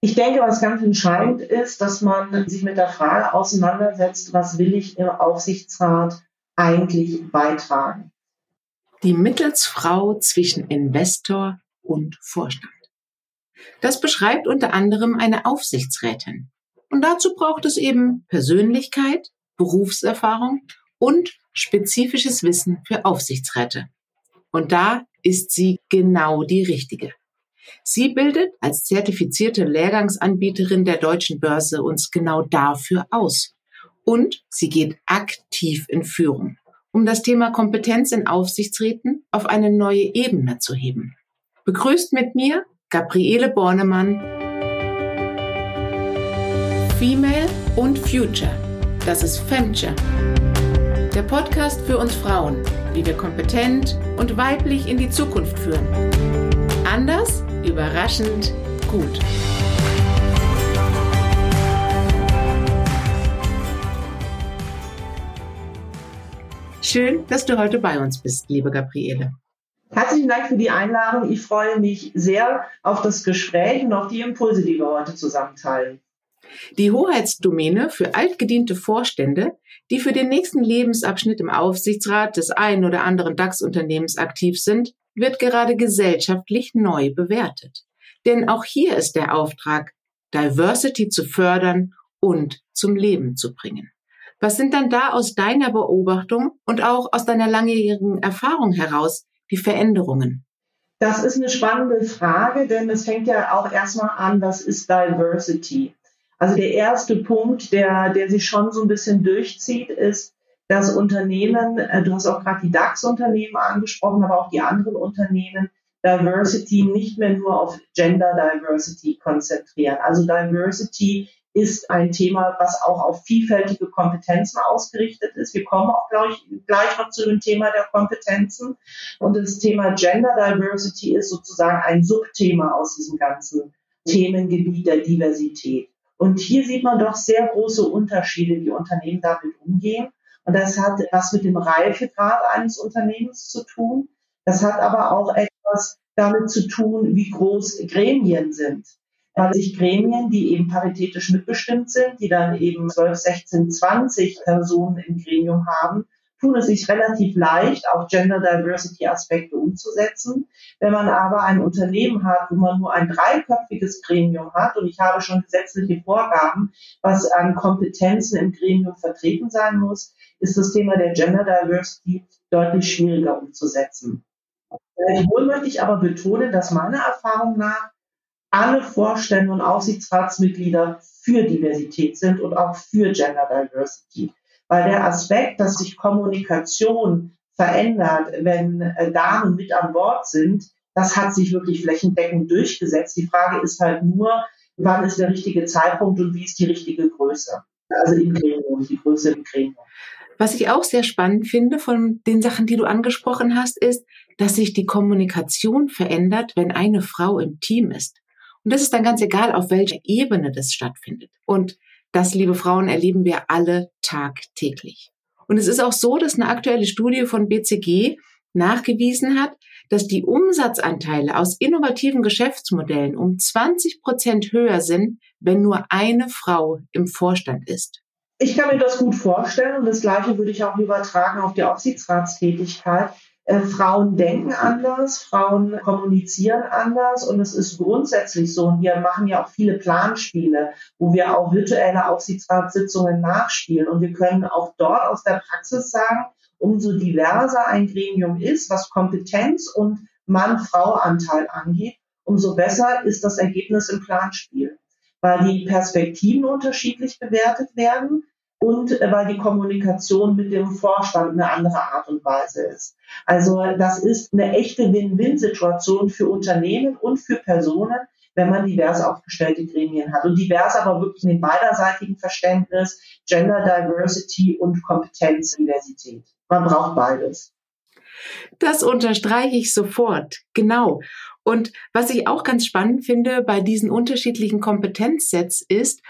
Ich denke, was ganz entscheidend ist, dass man sich mit der Frage auseinandersetzt, was will ich im Aufsichtsrat eigentlich beitragen? Die Mittelsfrau zwischen Investor und Vorstand. Das beschreibt unter anderem eine Aufsichtsrätin. Und dazu braucht es eben Persönlichkeit, Berufserfahrung und spezifisches Wissen für Aufsichtsräte. Und da ist sie genau die richtige. Sie bildet als zertifizierte Lehrgangsanbieterin der deutschen Börse uns genau dafür aus. Und sie geht aktiv in Führung, um das Thema Kompetenz in Aufsichtsräten auf eine neue Ebene zu heben. Begrüßt mit mir Gabriele Bornemann. Female und Future. Das ist Femture. Der Podcast für uns Frauen, wie wir kompetent und weiblich in die Zukunft führen. Anders, überraschend, gut. Schön, dass du heute bei uns bist, liebe Gabriele. Herzlichen Dank für die Einladung. Ich freue mich sehr auf das Gespräch und auf die Impulse, die wir heute zusammen teilen. Die Hoheitsdomäne für altgediente Vorstände, die für den nächsten Lebensabschnitt im Aufsichtsrat des einen oder anderen DAX-Unternehmens aktiv sind, wird gerade gesellschaftlich neu bewertet. Denn auch hier ist der Auftrag, Diversity zu fördern und zum Leben zu bringen. Was sind dann da aus deiner Beobachtung und auch aus deiner langjährigen Erfahrung heraus die Veränderungen? Das ist eine spannende Frage, denn es fängt ja auch erstmal an, was ist Diversity? Also der erste Punkt, der, der sich schon so ein bisschen durchzieht, ist, dass Unternehmen, äh, du hast auch gerade die DAX-Unternehmen angesprochen, aber auch die anderen Unternehmen, Diversity nicht mehr nur auf Gender Diversity konzentrieren. Also Diversity ist ein Thema, was auch auf vielfältige Kompetenzen ausgerichtet ist. Wir kommen auch gleich, gleich noch zu dem Thema der Kompetenzen. Und das Thema Gender Diversity ist sozusagen ein Subthema aus diesem ganzen Themengebiet der Diversität. Und hier sieht man doch sehr große Unterschiede, wie Unternehmen damit umgehen. Und das hat was mit dem Reifegrad eines Unternehmens zu tun. Das hat aber auch etwas damit zu tun, wie groß Gremien sind. Weil sich Gremien, die eben paritätisch mitbestimmt sind, die dann eben 12, 16, 20 Personen im Gremium haben, tun es sich relativ leicht, auch Gender Diversity Aspekte umzusetzen. Wenn man aber ein Unternehmen hat, wo man nur ein dreiköpfiges Gremium hat, und ich habe schon gesetzliche Vorgaben, was an Kompetenzen im Gremium vertreten sein muss, ist das Thema der Gender Diversity deutlich schwieriger umzusetzen. Gleichwohl möchte ich aber betonen, dass meiner Erfahrung nach alle Vorstände und Aufsichtsratsmitglieder für Diversität sind und auch für Gender Diversity. Weil der Aspekt, dass sich Kommunikation verändert, wenn äh, Damen mit an Bord sind, das hat sich wirklich flächendeckend durchgesetzt. Die Frage ist halt nur, wann ist der richtige Zeitpunkt und wie ist die richtige Größe? Also im Gremium, die Größe im Gremium. Was ich auch sehr spannend finde von den Sachen, die du angesprochen hast, ist, dass sich die Kommunikation verändert, wenn eine Frau im Team ist. Und das ist dann ganz egal, auf welcher Ebene das stattfindet. Und das, liebe Frauen, erleben wir alle tagtäglich. Und es ist auch so, dass eine aktuelle Studie von BCG nachgewiesen hat, dass die Umsatzanteile aus innovativen Geschäftsmodellen um 20 Prozent höher sind, wenn nur eine Frau im Vorstand ist. Ich kann mir das gut vorstellen und das Gleiche würde ich auch übertragen auf die Aufsichtsratstätigkeit. Äh, Frauen denken anders, Frauen kommunizieren anders und es ist grundsätzlich so. Und wir machen ja auch viele Planspiele, wo wir auch virtuelle Aufsichtsratssitzungen nachspielen. Und wir können auch dort aus der Praxis sagen, umso diverser ein Gremium ist, was Kompetenz und Mann-Frau-Anteil angeht, umso besser ist das Ergebnis im Planspiel, weil die Perspektiven unterschiedlich bewertet werden und äh, weil die Kommunikation mit dem Vorstand eine andere Art und Weise ist. Also das ist eine echte Win-Win-Situation für Unternehmen und für Personen, wenn man divers aufgestellte Gremien hat. Und divers aber wirklich in dem beiderseitigen Verständnis, Gender Diversity und Kompetenzdiversität. Man braucht beides. Das unterstreiche ich sofort. Genau. Und was ich auch ganz spannend finde bei diesen unterschiedlichen Kompetenzsets ist,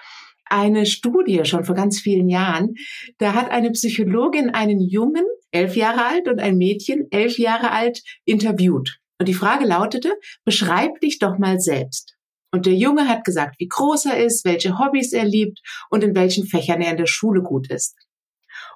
eine Studie schon vor ganz vielen Jahren. Da hat eine Psychologin einen Jungen, elf Jahre alt, und ein Mädchen, elf Jahre alt, interviewt. Und die Frage lautete, beschreib dich doch mal selbst. Und der Junge hat gesagt, wie groß er ist, welche Hobbys er liebt und in welchen Fächern er in der Schule gut ist.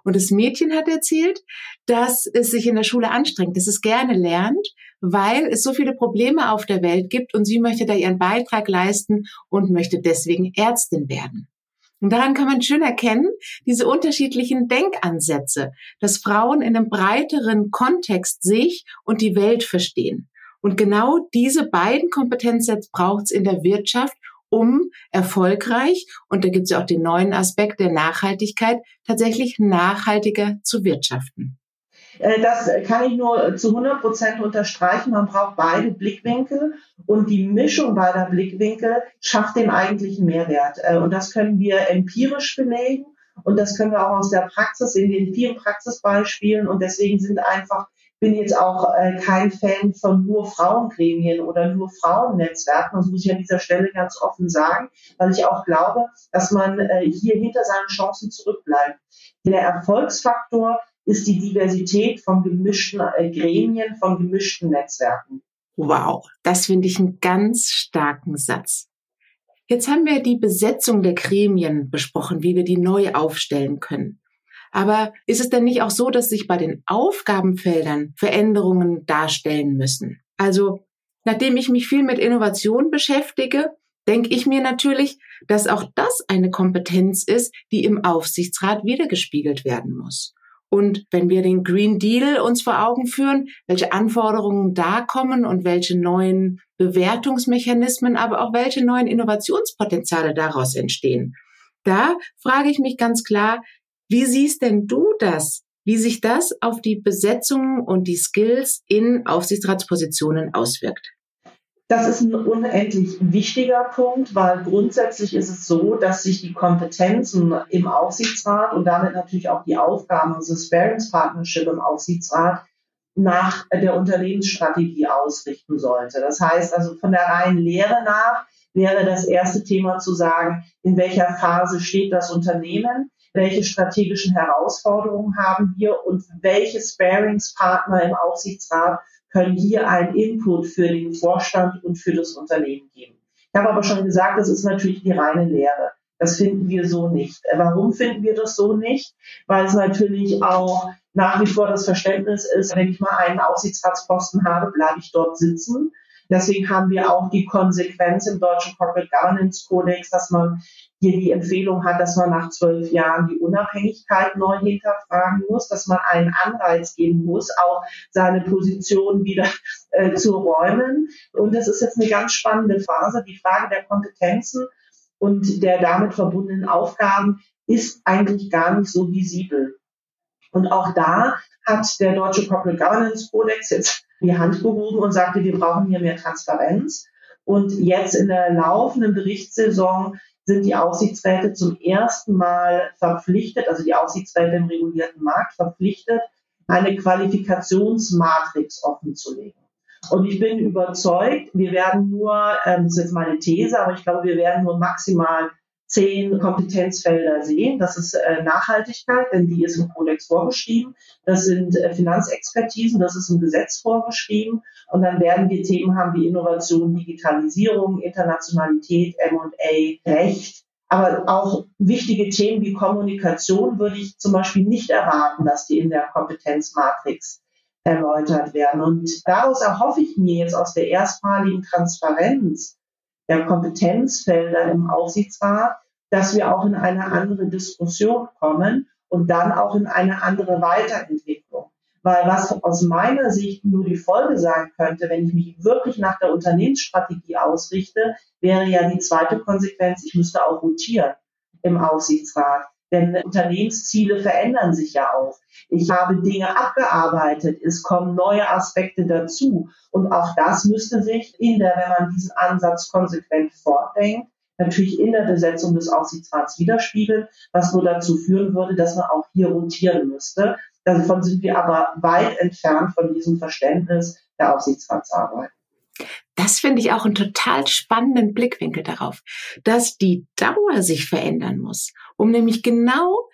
Und das Mädchen hat erzählt, dass es sich in der Schule anstrengt, dass es gerne lernt, weil es so viele Probleme auf der Welt gibt und sie möchte da ihren Beitrag leisten und möchte deswegen Ärztin werden. Und daran kann man schön erkennen, diese unterschiedlichen Denkansätze, dass Frauen in einem breiteren Kontext sich und die Welt verstehen. Und genau diese beiden Kompetenzsets braucht es in der Wirtschaft, um erfolgreich, und da gibt es ja auch den neuen Aspekt der Nachhaltigkeit, tatsächlich nachhaltiger zu wirtschaften. Äh, das kann ich nur zu 100 Prozent unterstreichen. Man braucht beide Blickwinkel und die Mischung beider Blickwinkel schafft den eigentlichen Mehrwert. Äh, und das können wir empirisch belegen und das können wir auch aus der Praxis in den vielen Praxisbeispielen. Und deswegen sind einfach bin jetzt auch äh, kein Fan von nur Frauengremien oder nur Frauennetzwerken. Das muss ich an dieser Stelle ganz offen sagen, weil ich auch glaube, dass man hier hinter seinen Chancen zurückbleibt. Der Erfolgsfaktor ist die Diversität von gemischten äh, Gremien, von gemischten Netzwerken. Wow, das finde ich einen ganz starken Satz. Jetzt haben wir die Besetzung der Gremien besprochen, wie wir die neu aufstellen können. Aber ist es denn nicht auch so, dass sich bei den Aufgabenfeldern Veränderungen darstellen müssen? Also, nachdem ich mich viel mit Innovation beschäftige, denke ich mir natürlich, dass auch das eine Kompetenz ist, die im Aufsichtsrat wiedergespiegelt werden muss. Und wenn wir den Green Deal uns vor Augen führen, welche Anforderungen da kommen und welche neuen Bewertungsmechanismen, aber auch welche neuen Innovationspotenziale daraus entstehen, da frage ich mich ganz klar, wie siehst denn du das? Wie sich das auf die Besetzung und die Skills in Aufsichtsratspositionen auswirkt? Das ist ein unendlich wichtiger Punkt, weil grundsätzlich ist es so, dass sich die Kompetenzen im Aufsichtsrat und damit natürlich auch die Aufgaben unseres Sparings Partnership im Aufsichtsrat nach der Unternehmensstrategie ausrichten sollte. Das heißt also von der reinen Lehre nach wäre das erste Thema zu sagen, in welcher Phase steht das Unternehmen, welche strategischen Herausforderungen haben wir und welche Sparingspartner im Aufsichtsrat können hier einen Input für den Vorstand und für das Unternehmen geben. Ich habe aber schon gesagt, das ist natürlich die reine Lehre. Das finden wir so nicht. Warum finden wir das so nicht? Weil es natürlich auch nach wie vor das Verständnis ist, wenn ich mal einen Aufsichtsratsposten habe, bleibe ich dort sitzen. Deswegen haben wir auch die Konsequenz im deutschen Corporate Governance Codex, dass man hier die Empfehlung hat, dass man nach zwölf Jahren die Unabhängigkeit neu hinterfragen muss, dass man einen Anreiz geben muss, auch seine Position wieder äh, zu räumen. Und das ist jetzt eine ganz spannende Phase. Die Frage der Kompetenzen und der damit verbundenen Aufgaben ist eigentlich gar nicht so visibel. Und auch da hat der deutsche Corporate Governance Codex jetzt die Hand gehoben und sagte, wir brauchen hier mehr Transparenz. Und jetzt in der laufenden Berichtssaison sind die Aufsichtsräte zum ersten Mal verpflichtet, also die Aufsichtsräte im regulierten Markt verpflichtet, eine Qualifikationsmatrix offenzulegen. Und ich bin überzeugt, wir werden nur, ähm, das ist jetzt meine These, aber ich glaube, wir werden nur maximal zehn Kompetenzfelder sehen. Das ist äh, Nachhaltigkeit, denn die ist im Kodex vorgeschrieben. Das sind äh, Finanzexpertisen, das ist im Gesetz vorgeschrieben. Und dann werden wir Themen haben wie Innovation, Digitalisierung, Internationalität, M&A, Recht. Aber auch wichtige Themen wie Kommunikation würde ich zum Beispiel nicht erwarten, dass die in der Kompetenzmatrix erläutert werden. Und daraus erhoffe ich mir jetzt aus der erstmaligen Transparenz der Kompetenzfelder im Aufsichtsrat, dass wir auch in eine andere Diskussion kommen und dann auch in eine andere Weiterentwicklung. Weil was aus meiner Sicht nur die Folge sein könnte, wenn ich mich wirklich nach der Unternehmensstrategie ausrichte, wäre ja die zweite Konsequenz, ich müsste auch rotieren im Aufsichtsrat. Denn Unternehmensziele verändern sich ja auch. Ich habe Dinge abgearbeitet, es kommen neue Aspekte dazu. Und auch das müsste sich in der, wenn man diesen Ansatz konsequent fortdenkt, natürlich in der Besetzung des Aufsichtsrats widerspiegeln, was nur dazu führen würde, dass man auch hier rotieren müsste. Davon sind wir aber weit entfernt von diesem Verständnis der Aufsichtsratsarbeit. Das finde ich auch einen total spannenden Blickwinkel darauf, dass die Dauer sich verändern muss, um nämlich genau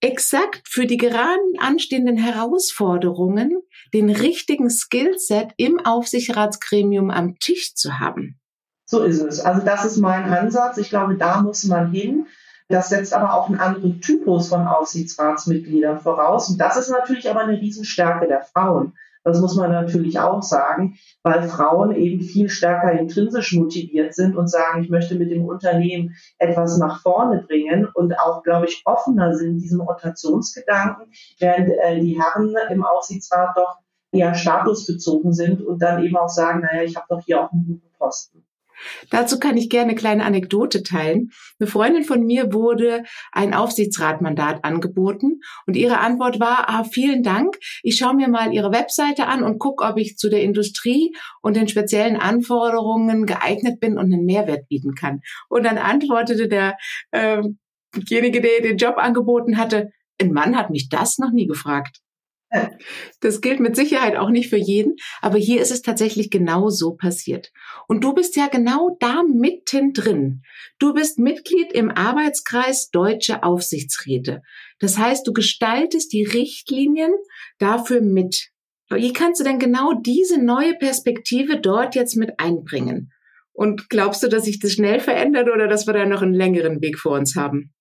exakt für die gerade anstehenden Herausforderungen den richtigen Skillset im Aufsichtsratsgremium am Tisch zu haben. So ist es. Also das ist mein Ansatz. Ich glaube, da muss man hin. Das setzt aber auch einen anderen Typus von Aufsichtsratsmitgliedern voraus. Und das ist natürlich aber eine Riesenstärke der Frauen. Das muss man natürlich auch sagen, weil Frauen eben viel stärker intrinsisch motiviert sind und sagen, ich möchte mit dem Unternehmen etwas nach vorne bringen und auch, glaube ich, offener sind diesem Rotationsgedanken, während äh, die Herren im Aufsichtsrat doch eher statusbezogen sind und dann eben auch sagen, naja, ich habe doch hier auch einen guten Posten. Dazu kann ich gerne eine kleine Anekdote teilen. Eine Freundin von mir wurde ein Aufsichtsratmandat angeboten und ihre Antwort war, ah, vielen Dank, ich schaue mir mal Ihre Webseite an und gucke, ob ich zu der Industrie und den speziellen Anforderungen geeignet bin und einen Mehrwert bieten kann. Und dann antwortete derjenige, äh der den Job angeboten hatte, ein Mann hat mich das noch nie gefragt. Das gilt mit Sicherheit auch nicht für jeden, aber hier ist es tatsächlich genau so passiert. Und du bist ja genau da mittendrin. Du bist Mitglied im Arbeitskreis Deutsche Aufsichtsräte. Das heißt, du gestaltest die Richtlinien dafür mit. Wie kannst du denn genau diese neue Perspektive dort jetzt mit einbringen? Und glaubst du, dass sich das schnell verändert oder dass wir da noch einen längeren Weg vor uns haben?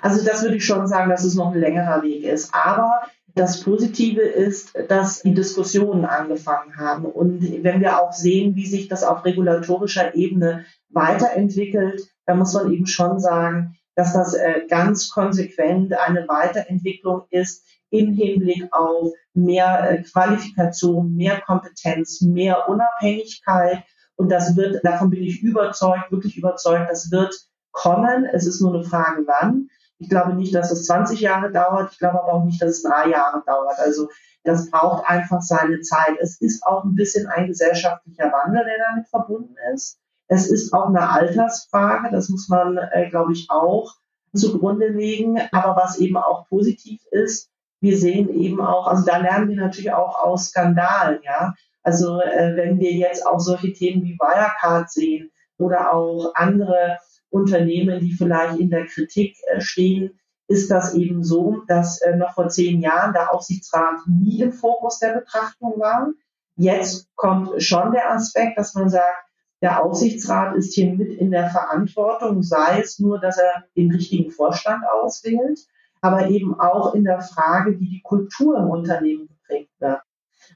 Also das würde ich schon sagen, dass es noch ein längerer Weg ist. Aber das Positive ist, dass die Diskussionen angefangen haben. Und wenn wir auch sehen, wie sich das auf regulatorischer Ebene weiterentwickelt, dann muss man eben schon sagen, dass das äh, ganz konsequent eine Weiterentwicklung ist im Hinblick auf mehr äh, Qualifikation, mehr Kompetenz, mehr Unabhängigkeit. Und das wird, davon bin ich überzeugt, wirklich überzeugt, das wird kommen. Es ist nur eine Frage, wann. Ich glaube nicht, dass es 20 Jahre dauert. Ich glaube aber auch nicht, dass es drei Jahre dauert. Also das braucht einfach seine Zeit. Es ist auch ein bisschen ein gesellschaftlicher Wandel, der damit verbunden ist. Es ist auch eine Altersfrage. Das muss man, äh, glaube ich, auch zugrunde legen. Aber was eben auch positiv ist, wir sehen eben auch, also da lernen wir natürlich auch aus Skandalen, ja. Also äh, wenn wir jetzt auch solche Themen wie Wirecard sehen oder auch andere Unternehmen, die vielleicht in der Kritik äh, stehen, ist das eben so, dass äh, noch vor zehn Jahren der Aufsichtsrat nie im Fokus der Betrachtung war. Jetzt kommt schon der Aspekt, dass man sagt, der Aufsichtsrat ist hier mit in der Verantwortung, sei es nur, dass er den richtigen Vorstand auswählt, aber eben auch in der Frage, wie die Kultur im Unternehmen geprägt wird.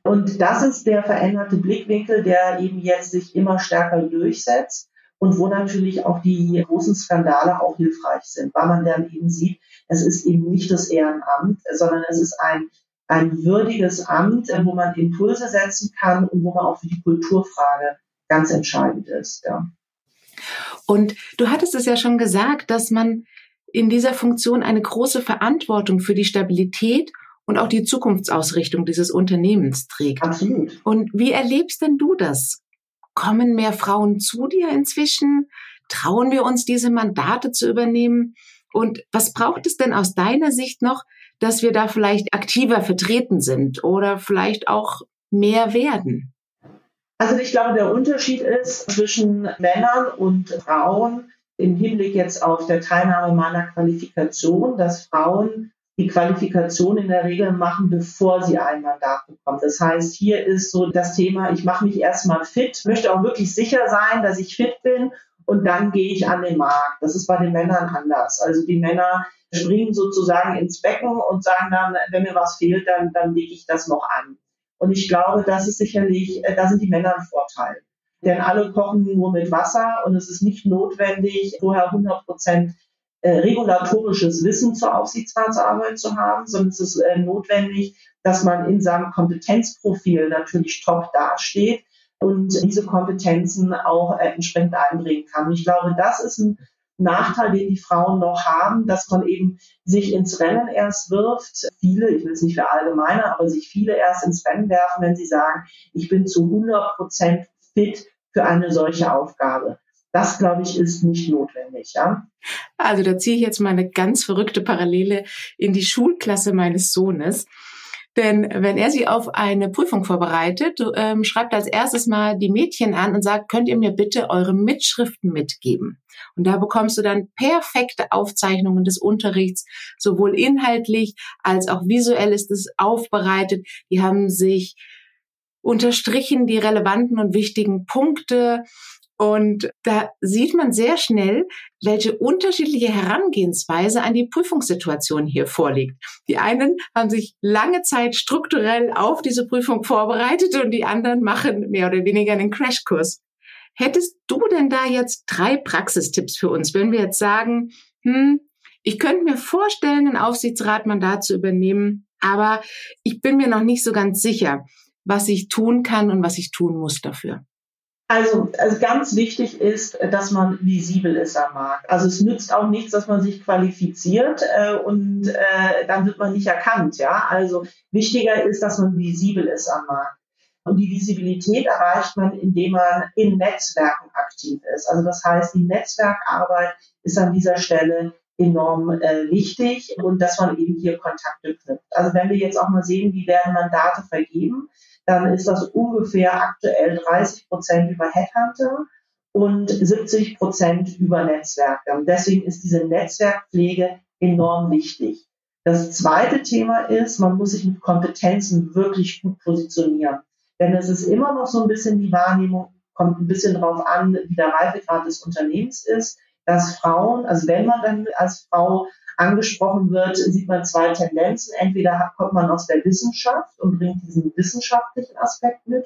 Und das ist der veränderte Blickwinkel, der eben jetzt sich immer stärker durchsetzt und wo natürlich auch die großen Skandale auch hilfreich sind, weil man dann eben sieht, es ist eben nicht das Ehrenamt, sondern es ist ein, ein würdiges Amt, wo man Impulse setzen kann und wo man auch für die Kulturfrage ganz entscheidend ist. Ja. Und du hattest es ja schon gesagt, dass man in dieser Funktion eine große Verantwortung für die Stabilität und auch die Zukunftsausrichtung dieses Unternehmens trägt. Absolut. Und wie erlebst denn du das? Kommen mehr Frauen zu dir inzwischen? Trauen wir uns, diese Mandate zu übernehmen? Und was braucht es denn aus deiner Sicht noch, dass wir da vielleicht aktiver vertreten sind oder vielleicht auch mehr werden? Also ich glaube, der Unterschied ist zwischen Männern und Frauen im Hinblick jetzt auf der Teilnahme meiner Qualifikation, dass Frauen die Qualifikation in der Regel machen, bevor sie ein Mandat bekommen. Das heißt, hier ist so das Thema, ich mache mich erstmal fit, möchte auch wirklich sicher sein, dass ich fit bin und dann gehe ich an den Markt. Das ist bei den Männern anders. Also die Männer springen sozusagen ins Becken und sagen dann, wenn mir was fehlt, dann, dann lege ich das noch an. Und ich glaube, das ist sicherlich, äh, da sind die Männer ein Vorteil. Denn alle kochen nur mit Wasser und es ist nicht notwendig, vorher 100 Prozent äh, regulatorisches Wissen zur Aufsichtsratsarbeit zu haben, sondern es ist äh, notwendig, dass man in seinem Kompetenzprofil natürlich top dasteht und diese Kompetenzen auch äh, entsprechend einbringen kann. Und ich glaube, das ist ein Nachteil, den die Frauen noch haben, dass man eben sich ins Rennen erst wirft. Viele, ich will es nicht für allgemeine, aber sich viele erst ins Rennen werfen, wenn sie sagen, ich bin zu 100 Prozent fit für eine solche Aufgabe. Das, glaube ich, ist nicht notwendig. Ja? Also da ziehe ich jetzt mal eine ganz verrückte Parallele in die Schulklasse meines Sohnes. Denn wenn er sie auf eine Prüfung vorbereitet, ähm, schreibt als erstes mal die Mädchen an und sagt, könnt ihr mir bitte eure Mitschriften mitgeben? Und da bekommst du dann perfekte Aufzeichnungen des Unterrichts, sowohl inhaltlich als auch visuell ist es aufbereitet. Die haben sich unterstrichen die relevanten und wichtigen Punkte Und da sieht man sehr schnell, welche unterschiedliche Herangehensweise an die Prüfungssituation hier vorliegt. Die einen haben sich lange Zeit strukturell auf diese Prüfung vorbereitet und die anderen machen mehr oder weniger einen Crashkurs. Hättest du denn da jetzt drei Praxistipps für uns, wenn wir jetzt sagen, hm, ich könnte mir vorstellen, ein Aufsichtsratmandat zu übernehmen, aber ich bin mir noch nicht so ganz sicher, was ich tun kann und was ich tun muss dafür. Also, also ganz wichtig ist, dass man visibel ist am Markt. Also es nützt auch nichts, dass man sich qualifiziert äh, und äh, dann wird man nicht erkannt. Ja, also wichtiger ist, dass man visibel ist am Markt. Und die Visibilität erreicht man, indem man in Netzwerken aktiv ist. Also das heißt, die Netzwerkarbeit ist an dieser Stelle enorm äh, wichtig und dass man eben hier Kontakte knüpft. Also wenn wir jetzt auch mal sehen, wie werden Mandate vergeben, dann ist das ungefähr aktuell 30 Prozent über Headhunter und 70 Prozent über Netzwerke. Und deswegen ist diese Netzwerkpflege enorm wichtig. Das zweite Thema ist, man muss sich mit Kompetenzen wirklich gut positionieren. Denn es ist immer noch so ein bisschen die Wahrnehmung, kommt ein bisschen drauf an, wie der Reifegrad des Unternehmens ist, dass Frauen, also wenn man dann als Frau angesprochen wird, sieht man zwei Tendenzen. Entweder kommt man aus der Wissenschaft und bringt diesen wissenschaftlichen Aspekt mit,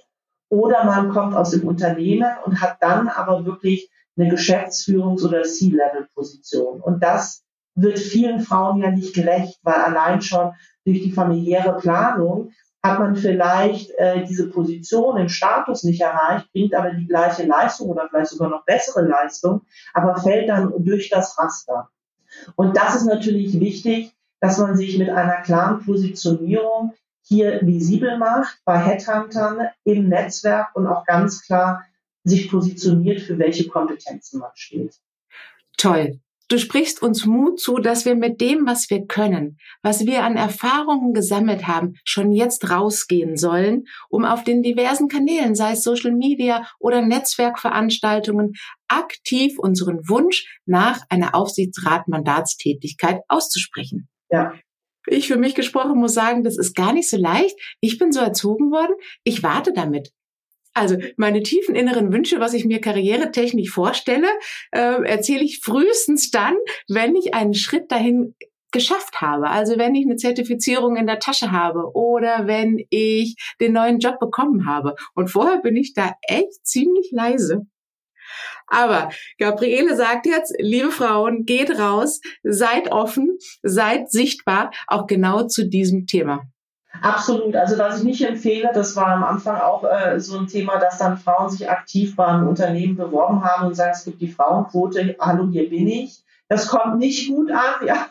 oder man kommt aus dem Unternehmen und hat dann aber wirklich eine Geschäftsführungs- oder C-Level-Position. Und das wird vielen Frauen ja nicht gerecht, weil allein schon durch die familiäre Planung hat man vielleicht äh, diese Position im Status nicht erreicht, bringt aber die gleiche Leistung oder vielleicht sogar noch bessere Leistung, aber fällt dann durch das Raster. Und das ist natürlich wichtig, dass man sich mit einer klaren Positionierung hier visibel macht bei Headhuntern im Netzwerk und auch ganz klar sich positioniert, für welche Kompetenzen man steht. Toll. Du sprichst uns Mut zu, dass wir mit dem, was wir können, was wir an Erfahrungen gesammelt haben, schon jetzt rausgehen sollen, um auf den diversen Kanälen, sei es Social Media oder Netzwerkveranstaltungen, aktiv unseren Wunsch nach einer Aufsichtsratmandatstätigkeit auszusprechen. Ja. Ich für mich gesprochen muss sagen, das ist gar nicht so leicht. Ich bin so erzogen worden. Ich warte damit. Also meine tiefen inneren Wünsche, was ich mir karrieretechnisch vorstelle, äh, erzähle ich frühestens dann, wenn ich einen Schritt dahin geschafft habe. Also wenn ich eine Zertifizierung in der Tasche habe oder wenn ich den neuen Job bekommen habe. Und vorher bin ich da echt ziemlich leise. Aber Gabriele sagt jetzt, liebe Frauen, geht raus, seid offen, seid sichtbar, auch genau zu diesem Thema. Absolut. Also was ich nicht empfehle, das war am Anfang auch äh, so ein Thema, dass dann Frauen sich aktiv beim Unternehmen beworben haben und sagen, es gibt die Frauenquote, hallo, hier bin ich. Das kommt nicht gut an, ja.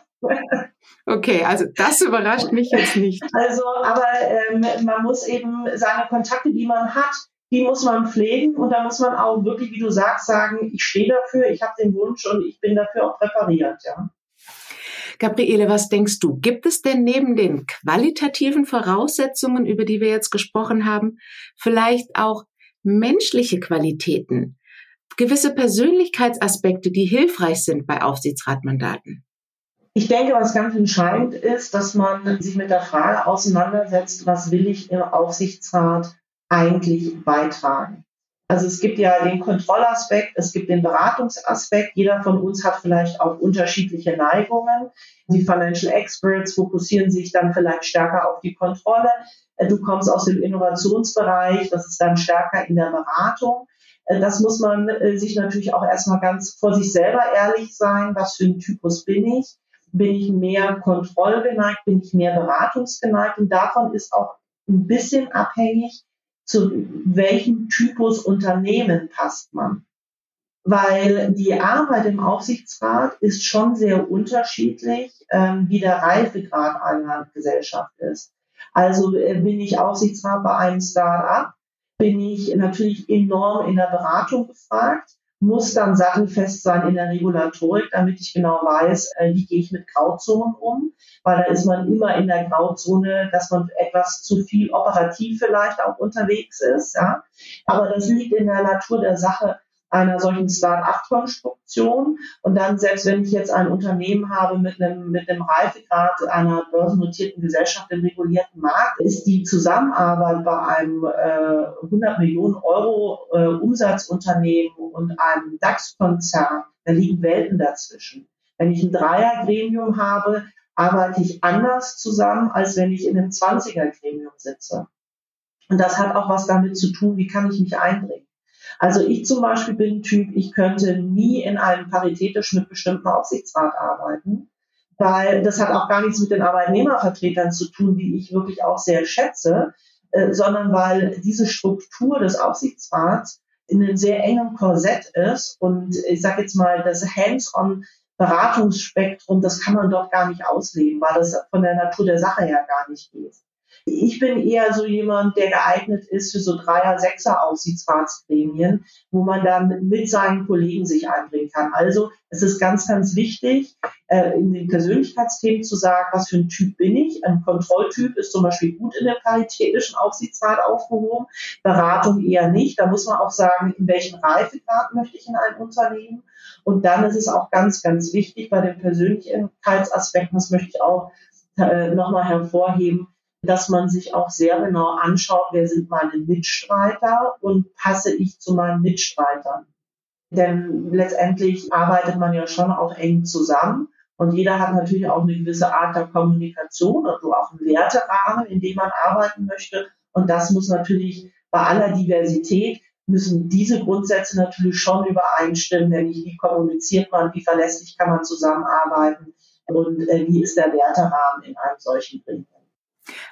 Okay, also das überrascht mich jetzt nicht. Also, aber ähm, man muss eben seine Kontakte, die man hat, die muss man pflegen und da muss man auch wirklich, wie du sagst, sagen, ich stehe dafür, ich habe den Wunsch und ich bin dafür auch präpariert, ja. Gabriele, was denkst du? Gibt es denn neben den qualitativen Voraussetzungen, über die wir jetzt gesprochen haben, vielleicht auch menschliche Qualitäten, gewisse Persönlichkeitsaspekte, die hilfreich sind bei Aufsichtsratmandaten? Ich denke, was ganz entscheidend ist, dass man sich mit der Frage auseinandersetzt, was will ich im Aufsichtsrat eigentlich beitragen? Also es gibt ja den Kontrollaspekt, es gibt den Beratungsaspekt. Jeder von uns hat vielleicht auch unterschiedliche Neigungen. Die Financial Experts fokussieren sich dann vielleicht stärker auf die Kontrolle. Äh, du kommst aus dem Innovationsbereich, das ist dann stärker in der Beratung. Äh, das muss man äh, sich natürlich auch erstmal ganz vor sich selber ehrlich sein. Was für ein Typus bin ich? Bin ich mehr kontrollgeneigt? Bin ich mehr beratungsgeneigt? Und davon ist auch ein bisschen abhängig, zu welchem Typus Unternehmen passt man. Weil die Arbeit im Aufsichtsrat ist schon sehr unterschiedlich, ähm, wie der Reifegrad einer Gesellschaft ist. Also äh, bin ich Aufsichtsrat bei einem Start-up, bin ich natürlich enorm in der Beratung gefragt muss dann sattelfest sein in der Regulatorik, damit ich genau weiß, äh, wie gehe ich mit Grauzonen um, weil da ist man immer in der Grauzone, dass man etwas zu viel operativ vielleicht auch unterwegs ist. Ja. Aber das liegt in der Natur der Sache, einer solchen Start-up-Konstruktion. Und dann, selbst wenn ich jetzt ein Unternehmen habe mit einem, mit einem Reifegrad einer börsennotierten Gesellschaft im regulierten Markt, ist die Zusammenarbeit bei einem äh, 100 Millionen Euro äh, Umsatzunternehmen und einem DAX-Konzern, da liegen Welten dazwischen. Wenn ich ein Dreiergremium habe, arbeite ich anders zusammen, als wenn ich in einem 20er-Gremium sitze. Und das hat auch was damit zu tun, wie kann ich mich einbringen. Also ich zum Beispiel bin Typ, ich könnte nie in einem paritätisch mit bestimmten Aufsichtsrat arbeiten, weil das hat auch gar nichts mit den Arbeitnehmervertretern zu tun, die ich wirklich auch sehr schätze, äh, sondern weil diese Struktur des Aufsichtsrats in einem sehr engen Korsett ist und ich sage jetzt mal, das Hands-on Beratungsspektrum, das kann man dort gar nicht ausleben, weil das von der Natur der Sache her gar nicht geht. Ich bin eher so jemand, der geeignet ist für so Dreier-, Sechser-Aufsichtsratsgremien, wo man dann mit seinen Kollegen sich einbringen kann. Also es ist ganz, ganz wichtig, äh, in den Persönlichkeitsthemen zu sagen, was für ein Typ bin ich. Ein Kontrolltyp ist zum Beispiel gut in der paritätischen Aufsichtsrat aufgehoben, Beratung eher nicht. Da muss man auch sagen, in welchen Reifegrad möchte ich in ein Unternehmen. Und dann ist es auch ganz, ganz wichtig bei den Persönlichkeitsaspekten, das möchte ich auch äh, nochmal hervorheben, dass man sich auch sehr genau anschaut, wer sind meine Mitstreiter und passe ich zu meinen Mitstreitern. Denn letztendlich arbeitet man ja schon auch eng zusammen und jeder hat natürlich auch eine gewisse Art der Kommunikation und auch einen Werterahmen, in dem man arbeiten möchte. Und das muss natürlich bei aller Diversität müssen diese Grundsätze natürlich schon übereinstimmen, nämlich wie kommuniziert man, wie verlässlich kann man zusammenarbeiten und äh, wie ist der Werterahmen in einem solchen Gremium.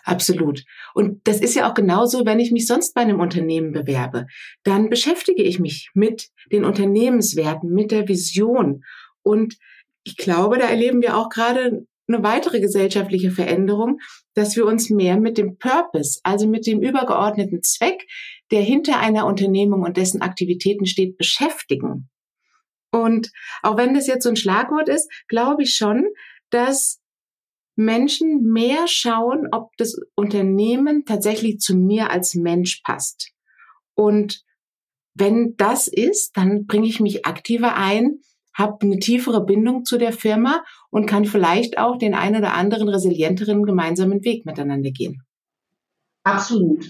Absolut. Und das ist ja auch genauso, wenn ich mich sonst bei einem Unternehmen bewerbe. Dann beschäftige ich mich mit den Unternehmenswerten, mit der Vision. Und ich glaube, da erleben wir auch gerade eine weitere gesellschaftliche Veränderung, dass wir uns mehr mit dem Purpose, also mit dem übergeordneten Zweck, der hinter einer Unternehmung und dessen Aktivitäten steht, beschäftigen. Und auch wenn das jetzt so ein Schlagwort ist, glaube ich schon, dass Menschen mehr schauen, ob das Unternehmen tatsächlich zu mir als Mensch passt. Und wenn das ist, dann bringe ich mich aktiver ein, habe eine tiefere Bindung zu der Firma und kann vielleicht auch den ein oder anderen resilienteren gemeinsamen Weg miteinander gehen. Absolut.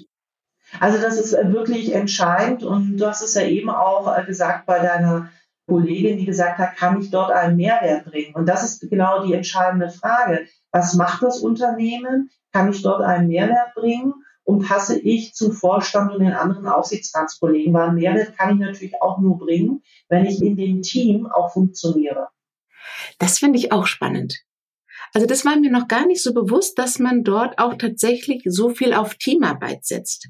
Also das ist wirklich entscheidend und du hast es ja eben auch gesagt bei deiner Kollegin, die gesagt hat, kann ich dort einen Mehrwert bringen? Und das ist genau die entscheidende Frage. Was macht das Unternehmen? Kann ich dort einen Mehrwert bringen? Und passe ich zum Vorstand und den anderen Aufsichtsratskollegen? Weil Mehrwert kann ich natürlich auch nur bringen, wenn ich in dem Team auch funktioniere. Das finde ich auch spannend. Also das war mir noch gar nicht so bewusst, dass man dort auch tatsächlich so viel auf Teamarbeit setzt.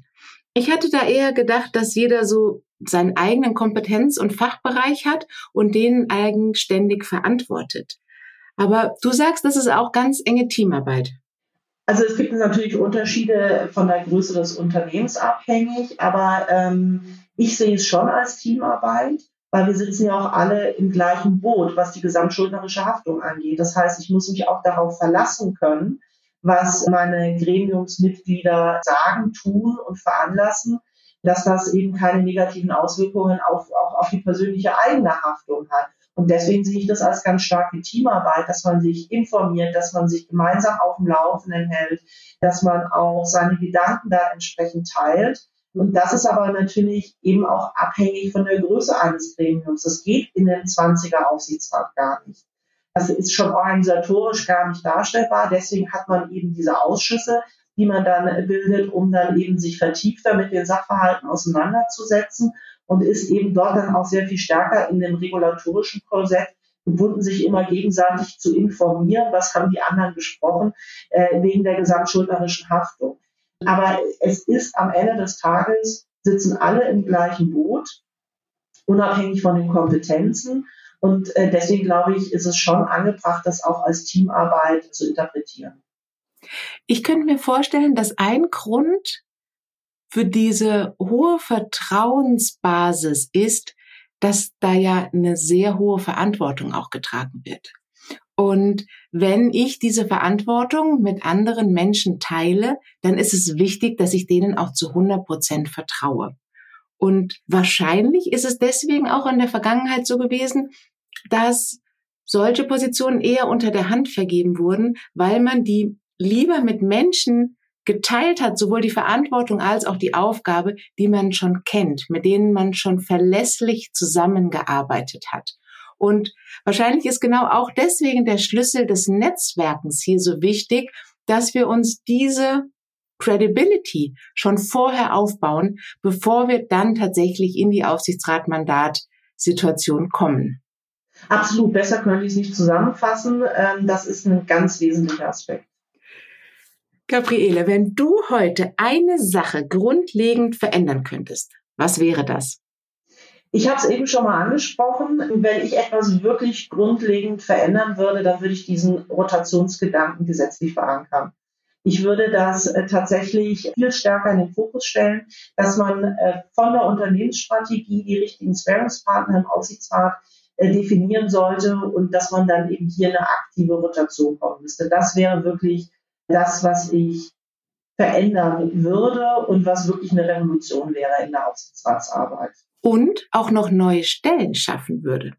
Ich hatte da eher gedacht, dass jeder so seinen eigenen Kompetenz- und Fachbereich hat und den eigenständig verantwortet. Aber du sagst, das ist auch ganz enge Teamarbeit. Also es gibt natürlich Unterschiede von der Größe des Unternehmens abhängig, aber ähm, ich sehe es schon als Teamarbeit, weil wir sitzen ja auch alle im gleichen Boot, was die gesamtschuldnerische Haftung angeht. Das heißt, ich muss mich auch darauf verlassen können, was meine Gremiumsmitglieder sagen, tun und veranlassen, dass das eben keine negativen Auswirkungen auf, auch auf die persönliche eigene Haftung hat. Und deswegen sehe ich das als ganz starke Teamarbeit, dass man sich informiert, dass man sich gemeinsam auf dem Laufenden hält, dass man auch seine Gedanken da entsprechend teilt. Und das ist aber natürlich eben auch abhängig von der Größe eines Gremiums. Das geht in den 20er Aufsichtsrat gar nicht. Das ist schon organisatorisch gar nicht darstellbar. Deswegen hat man eben diese Ausschüsse, die man dann bildet, um dann eben sich vertiefter mit den Sachverhalten auseinanderzusetzen und ist eben dort dann auch sehr viel stärker in dem regulatorischen Korsett gebunden, sich immer gegenseitig zu informieren, was haben die anderen gesprochen, äh, wegen der gesamtschuldnerischen Haftung. Aber es ist am Ende des Tages, sitzen alle im gleichen Boot, unabhängig von den Kompetenzen. Und äh, deswegen glaube ich, ist es schon angebracht, das auch als Teamarbeit zu interpretieren. Ich könnte mir vorstellen, dass ein Grund für diese hohe Vertrauensbasis ist, dass da ja eine sehr hohe Verantwortung auch getragen wird. Und wenn ich diese Verantwortung mit anderen Menschen teile, dann ist es wichtig, dass ich denen auch zu 100 Prozent vertraue. Und wahrscheinlich ist es deswegen auch in der Vergangenheit so gewesen, dass solche Positionen eher unter der Hand vergeben wurden, weil man die lieber mit Menschen geteilt hat, sowohl die Verantwortung als auch die Aufgabe, die man schon kennt, mit denen man schon verlässlich zusammengearbeitet hat. Und wahrscheinlich ist genau auch deswegen der Schlüssel des Netzwerkens hier so wichtig, dass wir uns diese Credibility schon vorher aufbauen, bevor wir dann tatsächlich in die Aufsichtsratmandat-Situation kommen. Absolut, besser könnte ich es nicht zusammenfassen. Ähm, das ist ein ganz wesentlicher Aspekt. Gabriele, wenn du heute eine Sache grundlegend verändern könntest, was wäre das? Ich habe es eben schon mal angesprochen. Wenn ich etwas wirklich grundlegend verändern würde, dann würde ich diesen Rotationsgedanken gesetzlich verankern. Ich würde das äh, tatsächlich viel stärker in den Fokus stellen, dass man äh, von der Unternehmensstrategie die richtigen Sparringspartner im Aufsichtsrat äh, definieren sollte und dass man dann eben hier eine aktive Rotation kommen müsste. Das wäre wirklich das, was ich verändern würde und was wirklich eine Revolution wäre in der Aufsichtsratsarbeit. Und auch noch neue Stellen schaffen würde.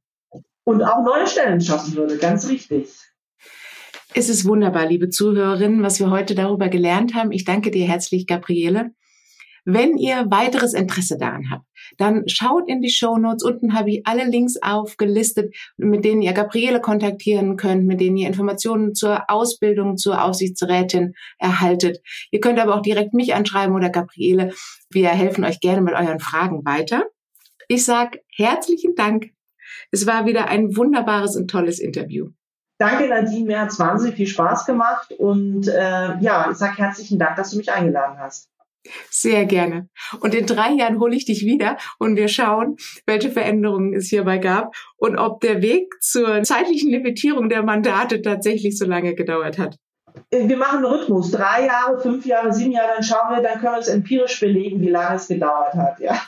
Und auch neue Stellen schaffen würde, ganz richtig. Es ist wunderbar, liebe Zuhörerinnen, was wir heute darüber gelernt haben. Ich danke dir herzlich, Gabriele. Wenn ihr weiteres Interesse daran habt, dann schaut in die Show Notes. Unten habe ich alle Links aufgelistet, mit denen ihr Gabriele kontaktieren könnt, mit denen ihr Informationen zur Ausbildung zur Aufsichtsrätin erhaltet. Ihr könnt aber auch direkt mich anschreiben oder Gabriele. Wir helfen euch gerne mit euren Fragen weiter. Ich sage herzlichen Dank. Es war wieder ein wunderbares und tolles Interview. Danke, Nadine. Mir hat es wahnsinnig viel Spaß gemacht. Und äh, ja, ich sage herzlichen Dank, dass du mich eingeladen hast. Sehr gerne. Und in drei Jahren hole ich dich wieder und wir schauen, welche Veränderungen es hierbei gab und ob der Weg zur zeitlichen Limitierung der Mandate tatsächlich so lange gedauert hat. Wir machen einen Rhythmus. Drei Jahre, fünf Jahre, sieben Jahre, dann schauen wir, dann können wir es empirisch belegen, wie lange es gedauert hat, ja.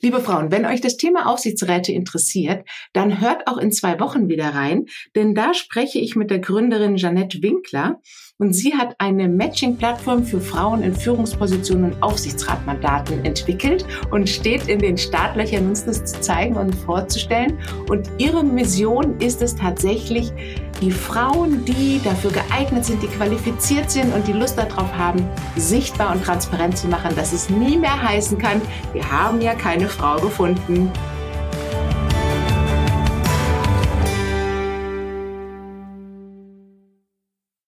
Liebe Frauen, wenn euch das Thema Aufsichtsräte interessiert, dann hört auch in zwei Wochen wieder rein, denn da spreche ich mit der Gründerin Janette Winkler und sie hat eine Matching-Plattform für Frauen in Führungspositionen und Aufsichtsratmandaten entwickelt und steht in den Startlöchern, uns das zu zeigen und vorzustellen. Und ihre Mission ist es tatsächlich, die Frauen, die dafür geeignet sind, die qualifiziert sind und die Lust darauf haben, sichtbar und transparent zu machen, dass es nie mehr heißen kann, wir haben ja keine Frau gefunden.